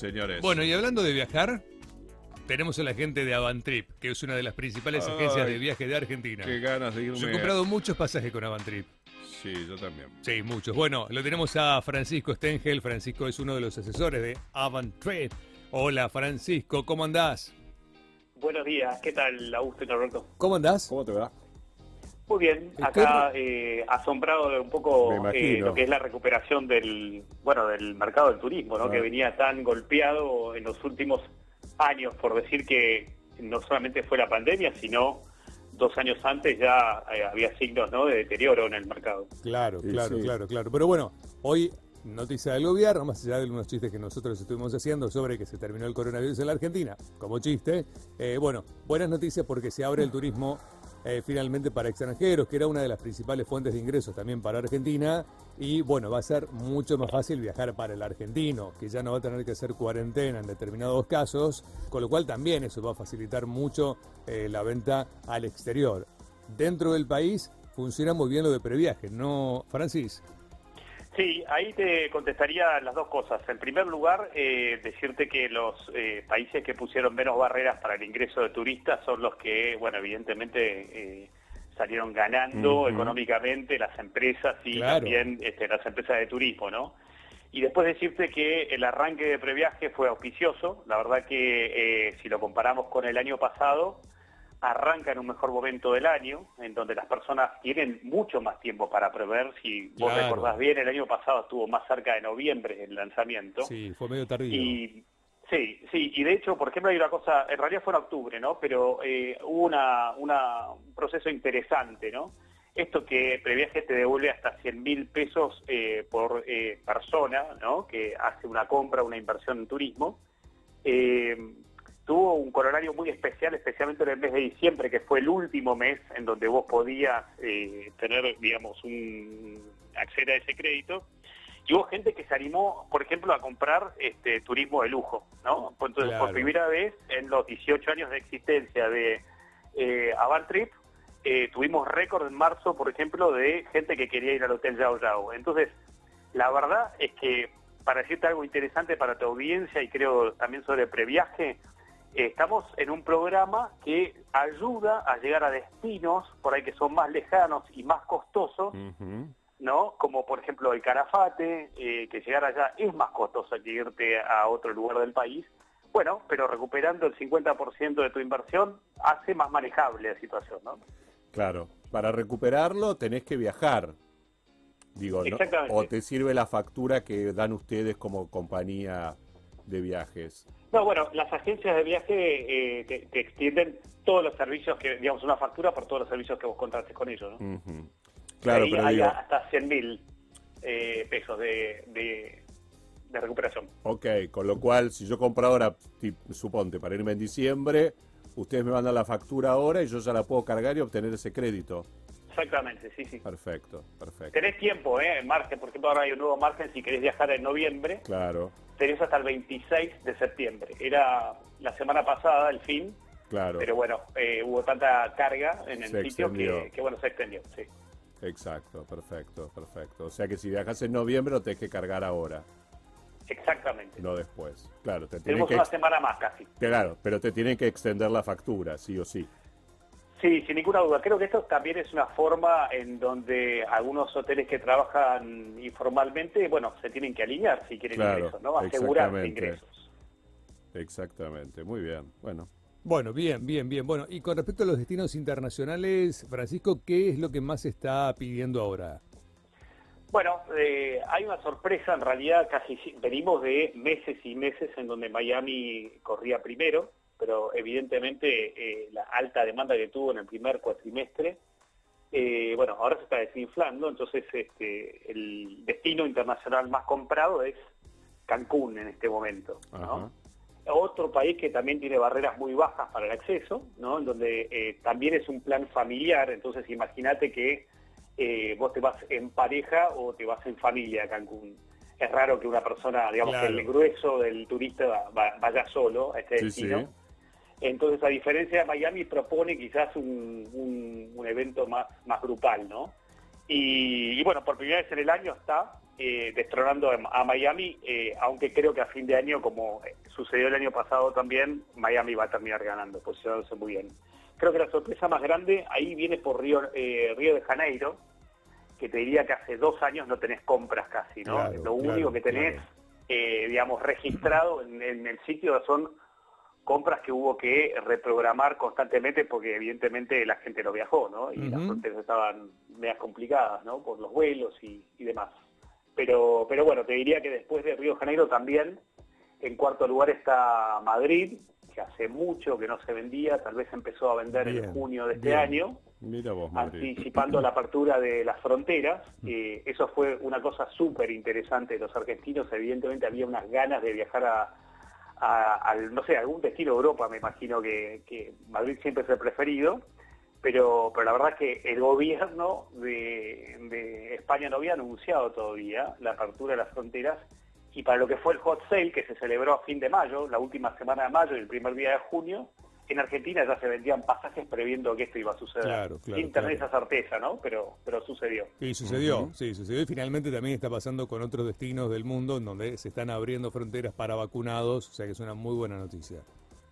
Señores. Bueno, y hablando de viajar, tenemos a la gente de Avantrip, que es una de las principales Ay, agencias de viaje de Argentina. Qué ganas de irme. Yo he comprado muchos pasajes con Avantrip. Sí, yo también. Sí, muchos. Bueno, lo tenemos a Francisco Stengel. Francisco es uno de los asesores de Avantrip. Hola, Francisco, ¿cómo andás? Buenos días, ¿qué tal, Augusto y Norberto? ¿Cómo andás? ¿Cómo te va? Muy bien, acá eh, asombrado de un poco eh, lo que es la recuperación del bueno del mercado del turismo, ¿no? Ah. que venía tan golpeado en los últimos años, por decir que no solamente fue la pandemia, sino dos años antes ya eh, había signos ¿no? de deterioro en el mercado. Claro, claro, sí. claro, claro. Pero bueno, hoy noticia del gobierno, más allá de algunos chistes que nosotros estuvimos haciendo sobre que se terminó el coronavirus en la Argentina, como chiste. eh, bueno, buenas noticias porque se abre el turismo eh, finalmente para extranjeros, que era una de las principales fuentes de ingresos también para Argentina. Y bueno, va a ser mucho más fácil viajar para el argentino, que ya no va a tener que hacer cuarentena en determinados casos, con lo cual también eso va a facilitar mucho eh, la venta al exterior. Dentro del país funciona muy bien lo de previaje, ¿no, Francis? Sí, ahí te contestaría las dos cosas. En primer lugar, eh, decirte que los eh, países que pusieron menos barreras para el ingreso de turistas son los que, bueno, evidentemente eh, salieron ganando económicamente las empresas y Claro. también este, las empresas de turismo, ¿no? Y después decirte que el arranque de previaje fue auspicioso. La verdad que si lo comparamos con el año pasado, arranca en un mejor momento del año, en donde las personas tienen mucho más tiempo para prever. Si vos Claro. recordás bien, el año pasado estuvo más cerca de noviembre el lanzamiento. Sí, fue medio tardío. Y sí, sí, y de hecho, por ejemplo, hay una cosa, en realidad fue en octubre, ¿no? Pero eh, hubo una, una- un proceso interesante, ¿no? Esto que Previaje te devuelve hasta 100 mil pesos eh, por eh, persona, ¿no? Que hace una compra, una inversión en turismo. Tuvo un corolario muy especial, especialmente en el mes de diciembre, que fue el último mes en donde vos podías eh, tener, digamos, un acceder a ese crédito. Y hubo gente que se animó, por ejemplo, a comprar este turismo de lujo, ¿no? Entonces, Claro. por primera vez en los 18 años de existencia de eh, Avantrip, eh, tuvimos récord en marzo, por ejemplo, de gente que quería ir al Hotel Yao Yao. Entonces, la verdad es que, para decirte algo interesante para tu audiencia y creo también sobre previaje, estamos en un programa que ayuda a llegar a destinos por ahí que son más lejanos y más costosos. ¿no? Como por ejemplo el Carafate, eh, que llegar allá es más costoso que irte a otro lugar del país. Bueno, pero recuperando el 50% de tu inversión hace más manejable la situación, ¿no? Claro. Para recuperarlo tenés que viajar. Digo, ¿no? Exactamente. O te sirve la factura que dan ustedes como compañía de viajes. No, bueno, las agencias de viaje eh, te, te extienden todos los servicios que, digamos, una factura por todos los servicios que vos contrates con ellos, ¿no? Ujú. Claro, Ahí pero hay digo, hasta 100 mil eh, pesos de, de, de recuperación. ok, con lo cual, si yo compro ahora, suponte, para irme en diciembre, ustedes me mandan la factura ahora y yo ya la puedo cargar y obtener ese crédito. Exactamente, sí, sí. Perfecto, perfecto. Tenés tiempo, ¿eh? En margen, por ejemplo, ahora hay un nuevo margen si querés viajar en noviembre, Claro, tenés hasta el 26 de septiembre. Era la semana pasada el fin, claro. pero bueno, eh, hubo tanta carga en el Se sitio que, bueno, se extendió, sí. Exacto, perfecto, perfecto. O sea que si viajas en noviembre lo tenés que cargar ahora, Exactamente. no después. Claro, te Tenemos que una semana más casi. claro, pero te tienen que extender la factura, sí o sí. Sí, sin ninguna duda. Creo que esto también es una forma en donde algunos hoteles que trabajan informalmente, bueno, se tienen que alinear si quieren Claro, ingresos, ¿no? Exactamente. ingresos. Exactamente, muy bien. Bueno, Bueno, bien, bien, bien. Bueno, y con respecto a los destinos internacionales, Francisco, ¿qué es lo que más se está pidiendo ahora? Bueno, eh, hay una sorpresa, en realidad casi si- venimos de meses y meses en donde Miami corría primero, pero evidentemente eh, la alta demanda que tuvo en el primer cuatrimestre, eh, bueno, ahora se está desinflando, entonces este, el destino internacional más comprado es Cancún en este momento. Otro país que también tiene barreras muy bajas para el acceso, ¿no? En donde eh, también es un plan familiar, entonces imagínate que eh, vos te vas en pareja o te vas en familia a Cancún. Es raro que una persona, digamos, Claro. que el grueso del turista va- va- vaya solo a este Sí, destino. sí. Entonces, a diferencia de Miami, propone quizás un, un- un evento más, más grupal, ¿no? Y, y bueno, por primera vez en el año está eh, destronando a Miami, eh, aunque creo que a fin de año, como sucedió el año pasado también, Miami va a terminar ganando, posicionándose muy bien. Creo que la sorpresa más grande ahí viene por Río, Río de Janeiro, que te diría que hace dos años no tenés compras casi, ¿no? Lo único que tenés, digamos, registrado en, en el sitio son compras que hubo que reprogramar constantemente porque evidentemente la gente no viajó, ¿no? Y las fronteras estaban medias complicadas, ¿no? Por los vuelos y, demás. Pero, pero bueno, te diría que después de Río Janeiro también, en cuarto lugar está Madrid, que hace mucho que no se vendía, tal vez empezó a vender en junio de este año, anticipando la apertura de las fronteras. Eh, eso fue una cosa súper interesante de los argentinos, evidentemente había unas ganas de viajar a al, no sé, algún destino de Europa, me imagino que, Madrid siempre es el preferido, pero, pero la verdad es que el gobierno de, España no había anunciado todavía la apertura de las fronteras y para lo que fue el hot sale que se celebró a fin de mayo, la última semana de mayo y el primer día de junio, en Argentina ya se vendían pasajes previendo que esto iba a suceder. Sin tener esa certeza, ¿no? Pero, pero sucedió. Y sucedió, sí, sucedió. Y finalmente también está pasando con otros destinos del mundo en donde se están abriendo fronteras para vacunados, o sea que es una muy buena noticia.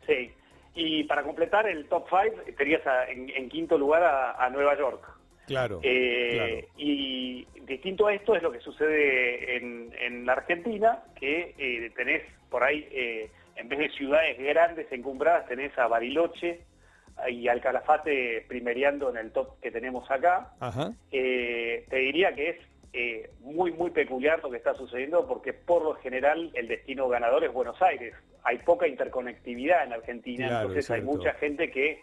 Sí. Y para completar el top 5, tenías en, quinto lugar a, Nueva York. Claro, eh, Y distinto a esto es lo que sucede en, en la Argentina, que eh, tenés por ahí eh, en vez de ciudades grandes encumbradas, tenés a Bariloche y al Calafate primereando en el top que tenemos acá. Eh, te diría que es eh, muy, muy peculiar lo que está sucediendo porque por lo general el destino ganador es Buenos Aires. Hay poca interconectividad en Argentina, entonces hay mucha gente que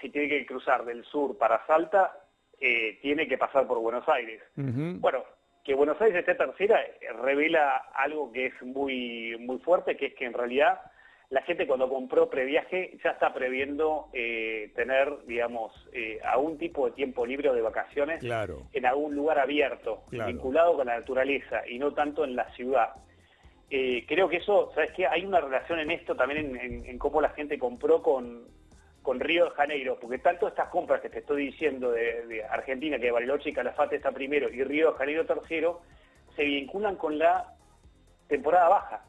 si tiene que cruzar del sur para Salta, eh, tiene que pasar por Buenos Aires. Bueno, que Buenos Aires esté tercera revela algo que es muy, muy fuerte, que es que en realidad la gente cuando compró previaje ya está previendo eh, tener, digamos, eh, algún tipo de tiempo libre o de vacaciones en algún lugar abierto, vinculado con la naturaleza y no tanto en la ciudad. Eh, creo que eso, ¿sabes qué? Hay una relación en esto también en, cómo la gente compró con, con Río de Janeiro, porque tanto estas compras que te estoy diciendo de, Argentina, que Bariloche y Calafate está primero, y Río de Janeiro tercero, se vinculan con la temporada baja.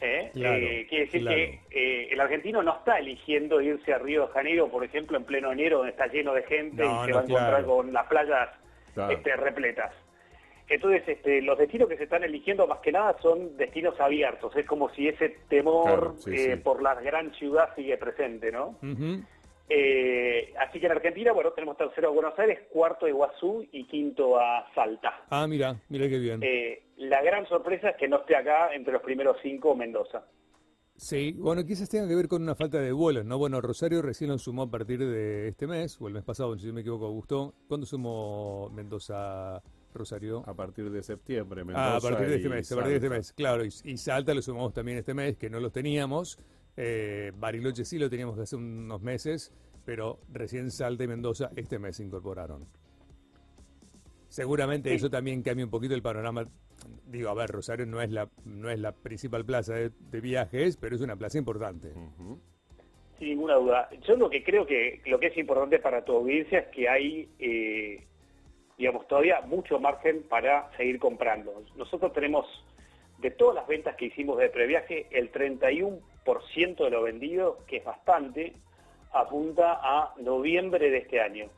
¿Eh? eh quiere decir que eh, el argentino no está eligiendo irse a Río de Janeiro, por ejemplo, en pleno enero, donde está lleno de gente y se va a encontrar con las playas este, repletas. Entonces, este, los destinos que se están eligiendo más que nada son destinos abiertos. Es como si ese temor eh, por la gran ciudad sigue presente, ¿no? Eh, así que en Argentina, bueno, tenemos tercero a Buenos Aires, cuarto a Iguazú y quinto a Salta. Ah, mira, mira qué bien. Eh, la gran sorpresa es que no esté acá entre los primeros cinco Mendoza. Sí, bueno, quizás tenga que ver con una falta de vuelos, ¿no? Bueno, Rosario recién lo sumó a partir de este mes, o el mes pasado, si no me equivoco, gustó. ¿Cuándo sumó Mendoza, Rosario? A partir de septiembre, Mendoza. Ah, a partir de este mes, a partir de este mes, claro. Y, y Salta lo sumamos también este mes, que no los teníamos. Eh, Bariloche sí lo teníamos hace unos meses, pero recién Salta y Mendoza este mes se incorporaron. Seguramente eso también cambia un poquito el panorama. Digo, a ver, Rosario no es la, no es la principal plaza de, viajes, pero es una plaza importante. Sin ninguna duda. Yo lo que creo que lo que es importante para tu audiencia es que hay, eh, digamos, todavía mucho margen para seguir comprando. Nosotros tenemos de todas las ventas que hicimos de previaje, el 31% de lo vendido, que es bastante, apunta a noviembre de este año.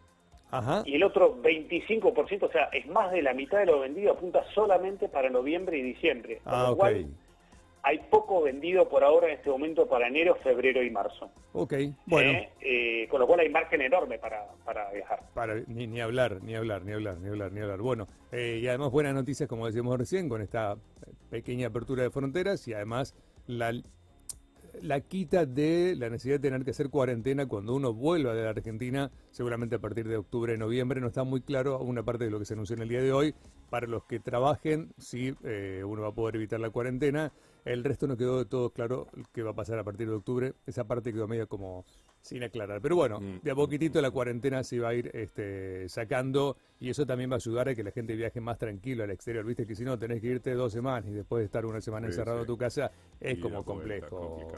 Y el otro 25%, o sea, es más de la mitad de lo vendido, apunta solamente para noviembre y diciembre. Ah, hay poco vendido por ahora en este momento para enero, febrero y marzo. Ok, bueno. Eh, eh, con lo cual hay margen enorme para, para viajar. Para, ni, ni, hablar, ni hablar, ni hablar, ni hablar, ni hablar. Bueno, eh, y además buenas noticias, como decíamos recién, con esta pequeña apertura de fronteras y además la la quita de la necesidad de tener que hacer cuarentena cuando uno vuelva de la Argentina, seguramente a partir de octubre, noviembre, no está muy claro una parte de lo que se anunció en el día de hoy. Para los que trabajen, sí, eh, uno va a poder evitar la cuarentena. El resto no quedó de todo claro qué va a pasar a partir de octubre. Esa parte quedó medio como sin aclarar. Pero bueno, mm. de a poquitito la cuarentena se va a ir este, sacando y eso también va a ayudar a que la gente viaje más tranquilo al exterior. Viste que si no tenés que irte dos semanas y después de estar una semana encerrado en tu casa es como complejo.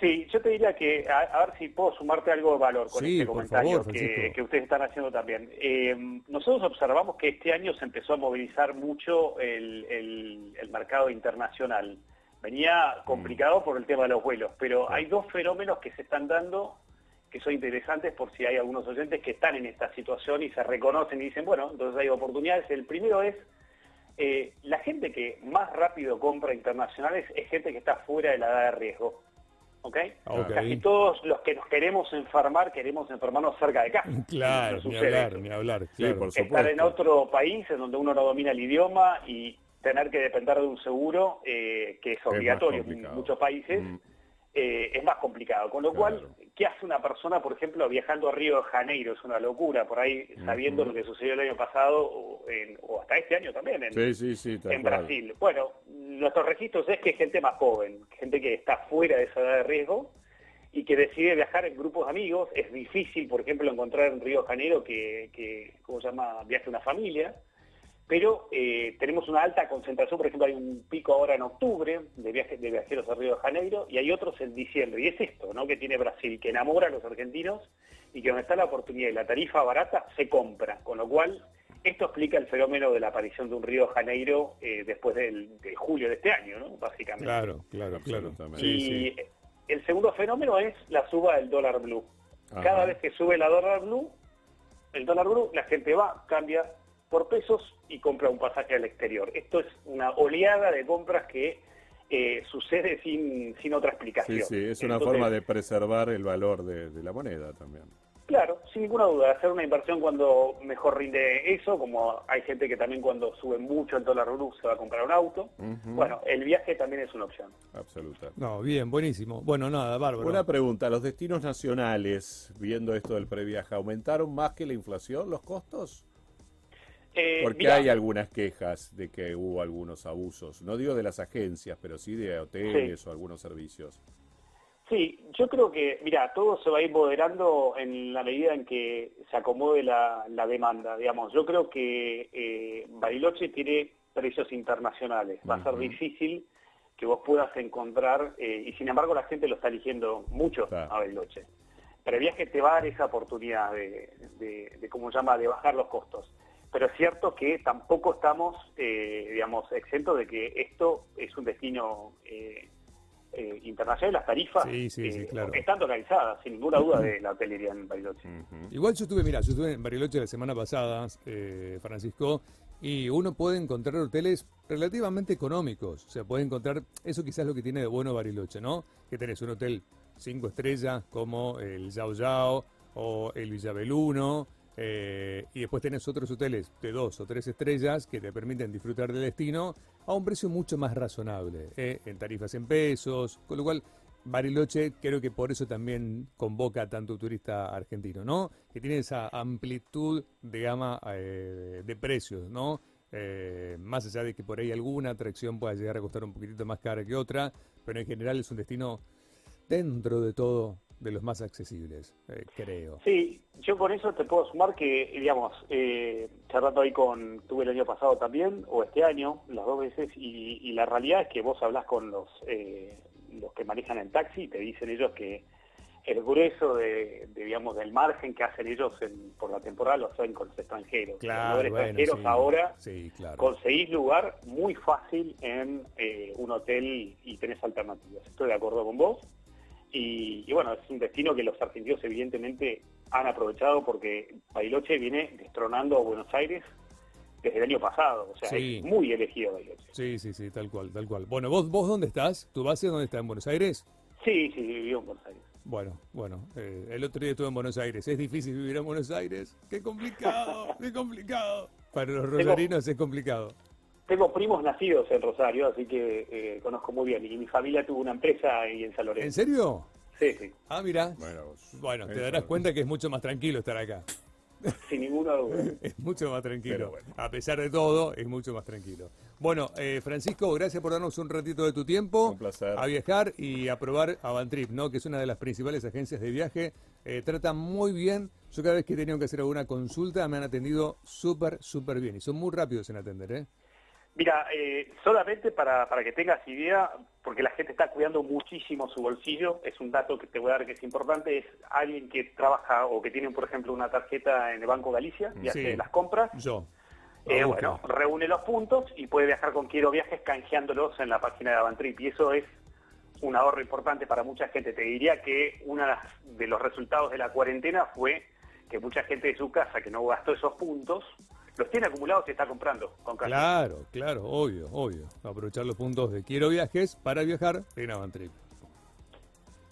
Sí, yo te diría que a, ver si puedo sumarte algo de valor con Sí, este comentario favor, que, ustedes están haciendo también. Eh, nosotros observamos que este año se empezó a movilizar mucho el, el- el mercado internacional. Venía complicado por el tema de los vuelos, pero hay dos fenómenos que se están dando que son interesantes por si hay algunos oyentes que están en esta situación y se reconocen y dicen, bueno, entonces hay oportunidades. El primero es eh, la gente que más rápido compra internacionales es gente que está fuera de la edad de riesgo. ¿Ok? Ok. Casi todos los que nos queremos enfermar, queremos enfermarnos cerca de casa. Claro, ni hablar, eso. ni hablar. Sí, claro. por Estar supuesto. en otro país en donde uno no domina el idioma y tener que depender de un seguro eh, que es obligatorio en muchos países, Mm. eh, es más complicado. Con lo Claro. cual, ¿qué hace una persona, por ejemplo, viajando a Río de Janeiro? Es una locura, por ahí sabiendo lo que sucedió el año pasado o, en- o hasta este año también en, Sí, sí, en. Brasil. Bueno, nuestros registros es que gente más joven, gente que está fuera de esa edad de riesgo y que decide viajar en grupos de amigos. Es difícil, por ejemplo, encontrar en Río de Janeiro que, que ¿cómo se llama?, viaje una familia. Pero eh, tenemos una alta concentración, por ejemplo, hay un pico ahora en octubre de viajes de viajeros a Río de Janeiro y hay otros en diciembre. Y es esto, ¿no?, que tiene Brasil, que enamora a los argentinos y que donde está la oportunidad y la tarifa barata se compra. Con lo cual, esto explica el fenómeno de la aparición de un Río de Janeiro eh, después del, de julio de este año, ¿no?, básicamente. Claro, claro, claro. Sí, y sí. el segundo fenómeno es la suba del dólar blue. Ajá. Cada vez que sube la dólar blue, el dólar blue, la gente va, cambia por pesos y compra un pasaje al exterior. Esto es una oleada de compras que eh, sucede sin, sin otra explicación. Sí, sí, es una Entonces, forma de preservar el valor de, de la moneda también. Claro, sin ninguna duda, hacer una inversión cuando mejor rinde eso, como hay gente que también cuando sube mucho el dólar blue se va a comprar un auto. Bueno, el viaje también es una opción. Absoluta. No, bien, buenísimo. Bueno, nada, bárbaro. Una pregunta, ¿los destinos nacionales, viendo esto del previaje, aumentaron más que la inflación los costos? Eh, Porque mirá, hay algunas quejas de que hubo algunos abusos, no digo de las agencias, pero sí de hoteles o algunos servicios. Sí, yo creo que, mira, todo se va a ir moderando en la medida en que se acomode la, la demanda, digamos. Yo creo que eh, Bariloche tiene precios internacionales. Va a ser difícil que vos puedas encontrar, eh, y sin embargo la gente lo está eligiendo mucho Claro. a Bariloche. Previaje te va a dar esa oportunidad de, de, de, ¿cómo se llama?, de bajar los costos. Pero es cierto que tampoco estamos, eh, digamos, exentos de que esto es un destino eh, internacional. Las tarifas Sí, sí, sí, eh, claro. están localizadas, sin ninguna duda, de la hotelería en Bariloche. Igual yo estuve, mira, yo estuve en Bariloche la semana pasada, eh, Francisco, y uno puede encontrar hoteles relativamente económicos. O sea, puede encontrar, eso quizás es lo que tiene de bueno Bariloche, ¿no? Que tenés un hotel cinco estrellas como el Yao Yao o el Villabeluno, eh, y después tenés otros hoteles de dos o tres estrellas que te permiten disfrutar del destino a un precio mucho más razonable, eh, en tarifas en pesos, con lo cual Bariloche creo que por eso también convoca a tanto turista argentino, ¿no? Que tiene esa amplitud de gama eh, de precios, ¿no? Más allá de que por ahí alguna atracción pueda llegar a costar un poquitito más cara que otra, pero en general es un destino dentro de todo de los más accesibles, eh, creo. Sí, yo con eso te puedo sumar que, digamos, eh, charlando ahí con, tuve el año pasado también, o este año, las dos veces, y, y la realidad es que vos hablas con los, eh, los que manejan el taxi y te dicen ellos que el grueso de, de, digamos, del margen que hacen ellos en- por la temporada lo hacen con los extranjeros. Claro, los bueno, extranjeros sí. ahora Sí, claro. conseguís lugar muy fácil en eh, un hotel y tenés alternativas. Estoy de acuerdo con vos. Y, y bueno, es un destino que los argentinos evidentemente han aprovechado porque Bariloche viene destronando a Buenos Aires desde el año pasado. O sea, Sí. es muy elegido Bariloche. Sí, sí, sí, tal cual, tal cual. Bueno, ¿vos, vos dónde estás? ¿Tu base dónde está? ¿En Buenos Aires? Sí, sí, vivió en Buenos Aires. Bueno, bueno, eh, el otro día estuve en Buenos Aires. ¿Es difícil vivir en Buenos Aires? ¡Qué complicado! ¡Qué complicado! Para los rosarinos es complicado. Tengo primos nacidos en Rosario, así que eh, conozco muy bien. Y mi familia tuvo una empresa ahí en San Lorenzo. ¿En serio? Sí, sí, Ah, mira. Bueno, Bueno, te darás cuenta que es mucho más tranquilo estar acá. sin ninguna duda. Es mucho más tranquilo. Bueno. A pesar de todo, es mucho más tranquilo. Bueno, eh, Francisco, gracias por darnos un ratito de tu tiempo. Un placer. A viajar y a probar Avantrip, ¿no? Que es una de las principales agencias de viaje. Eh, trata muy bien. Yo cada vez que he tenido que hacer alguna consulta me han atendido súper, súper bien. Y son muy rápidos en atender, ¿eh? Mira, eh, solamente para, para que tengas idea, porque la gente está cuidando muchísimo su bolsillo, es un dato que te voy a dar que es importante, es alguien que trabaja o que tiene, por ejemplo, una tarjeta en el Banco Galicia y Sí. hace las compras. Yo. Eh, Ah, bueno, reúne los puntos y puede viajar con Quiero Viajes canjeándolos en la página de Avantrip. Y eso es un ahorro importante para mucha gente. Te diría que uno de los resultados de la cuarentena fue que mucha gente de su casa que no gastó esos puntos, los tiene acumulados y está comprando con canje. Claro, claro, obvio, obvio. Aprovechar los puntos de Quiero Viajes para viajar en Avantrip.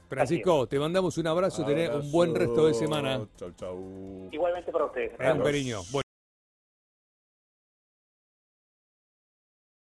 Francisco, te mandamos un abrazo, tenés un buen resto de semana. Chau, chau. Igualmente para ustedes. Un cariño. Bueno.